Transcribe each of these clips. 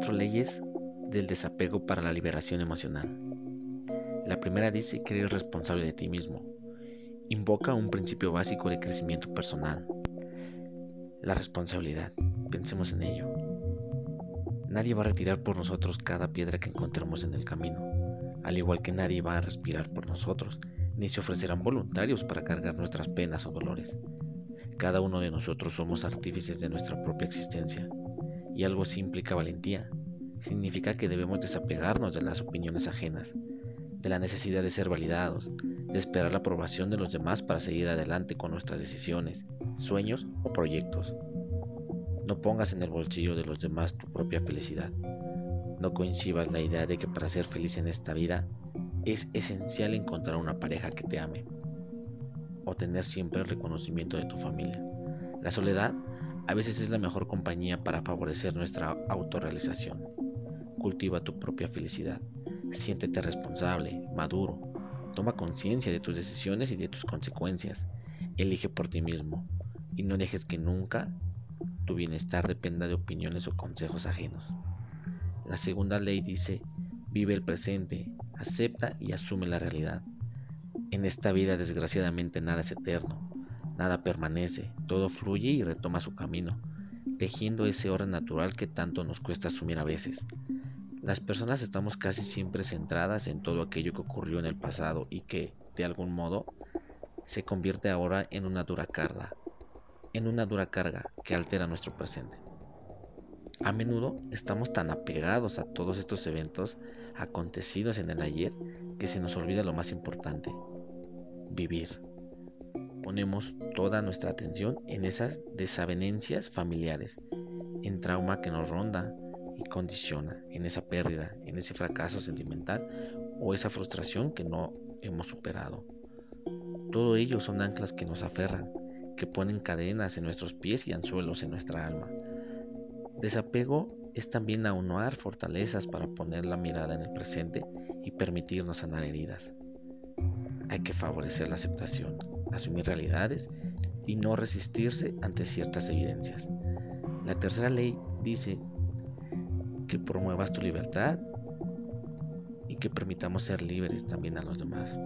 cuatro leyes del desapego para la liberación emocional. La primera dice que eres responsable de ti mismo. Invoca un principio básico de crecimiento personal. La responsabilidad. Pensemos en ello. Nadie va a retirar por nosotros cada piedra que encontremos en el camino, al igual que nadie va a respirar por nosotros, ni se ofrecerán voluntarios para cargar nuestras penas o dolores. Cada uno de nosotros somos artífices de nuestra propia existencia, y algo así implica valentía. Significa que debemos desapegarnos de las opiniones ajenas, de la necesidad de ser validados, de esperar la aprobación de los demás para seguir adelante con nuestras decisiones, sueños o proyectos. No pongas en el bolsillo de los demás tu propia felicidad. No coincidas la idea de que para ser feliz en esta vida es esencial encontrar una pareja que te ame o tener siempre el reconocimiento de tu familia. La soledad a veces es la mejor compañía para favorecer nuestra autorrealización. Cultiva tu propia felicidad. Siéntete responsable, maduro. Toma conciencia de tus decisiones y de tus consecuencias. Elige por ti mismo y no dejes que nunca tu bienestar dependa de opiniones o consejos ajenos. La segunda ley dice, vive el presente, acepta y asume la realidad. En esta vida desgraciadamente nada es eterno, nada permanece, todo fluye y retoma su camino, tejiendo ese orden natural que tanto nos cuesta asumir a veces. Las personas estamos casi siempre centradas en todo aquello que ocurrió en el pasado y que, de algún modo, se convierte ahora en una dura carga, en una dura carga que altera nuestro presente. A menudo estamos tan apegados a todos estos eventos acontecidos en el ayer que se nos olvida lo más importante, vivir. Ponemos toda nuestra atención en esas desavenencias familiares, en trauma que nos ronda y condiciona, en esa pérdida, en ese fracaso sentimental o esa frustración que no hemos superado. Todo ello son anclas que nos aferran, que ponen cadenas en nuestros pies y anzuelos en nuestra alma. Desapego es también aunar fortalezas para poner la mirada en el presente y permitirnos sanar heridas. Hay que favorecer la aceptación, asumir realidades y no resistirse ante ciertas evidencias. La tercera ley dice que promuevas tu libertad y que permitamos ser libres también a los demás.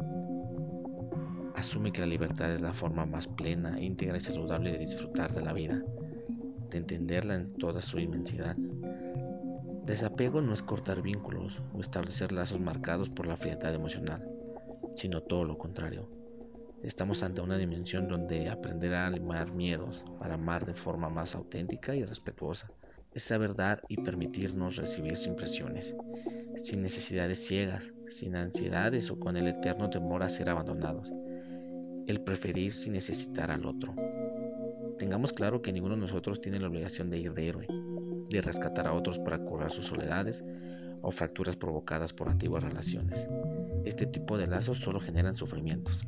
Asume que la libertad es la forma más plena, íntegra y saludable de disfrutar de la vida, de entenderla en toda su inmensidad. Desapego no es cortar vínculos o establecer lazos marcados por la frialdad emocional sino todo lo contrario. Estamos ante una dimensión donde aprender a limar miedos para amar de forma más auténtica y respetuosa es saber dar y permitirnos recibir sin presiones, sin necesidades ciegas, sin ansiedades o con el eterno temor a ser abandonados. El preferir sin necesitar al otro. Tengamos claro que ninguno de nosotros tiene la obligación de ir de héroe, de rescatar a otros para curar sus soledades o fracturas provocadas por antiguas relaciones. Este tipo de lazos solo generan sufrimientos.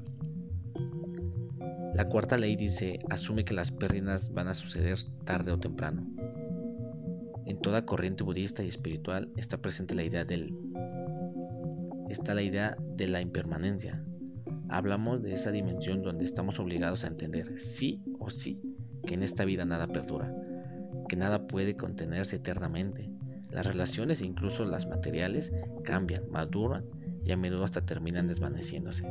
La cuarta ley dice, asume que las pérdidas van a suceder tarde o temprano. En toda corriente budista y espiritual está presente la idea del está la idea de la impermanencia. Hablamos de esa dimensión donde estamos obligados a entender sí o sí que en esta vida nada perdura, que nada puede contenerse eternamente. Las relaciones, incluso las materiales, cambian, maduran y a menudo hasta terminan desvaneciéndose.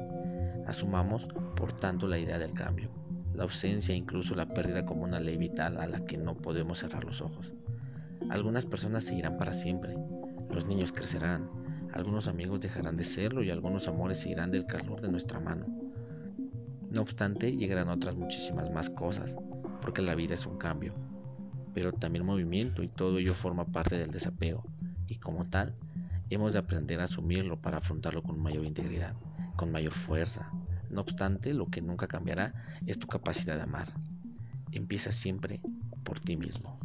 Asumamos, por tanto, la idea del cambio, la ausencia e incluso la pérdida como una ley vital a la que no podemos cerrar los ojos. Algunas personas se irán para siempre, los niños crecerán, algunos amigos dejarán de serlo y algunos amores se irán del calor de nuestra mano. No obstante, llegarán otras muchísimas más cosas, porque la vida es un cambio, pero también movimiento y todo ello forma parte del desapego, y como tal, Hemos de aprender a asumirlo para afrontarlo con mayor integridad, con mayor fuerza. No obstante, lo que nunca cambiará es tu capacidad de amar. Empieza siempre por ti mismo.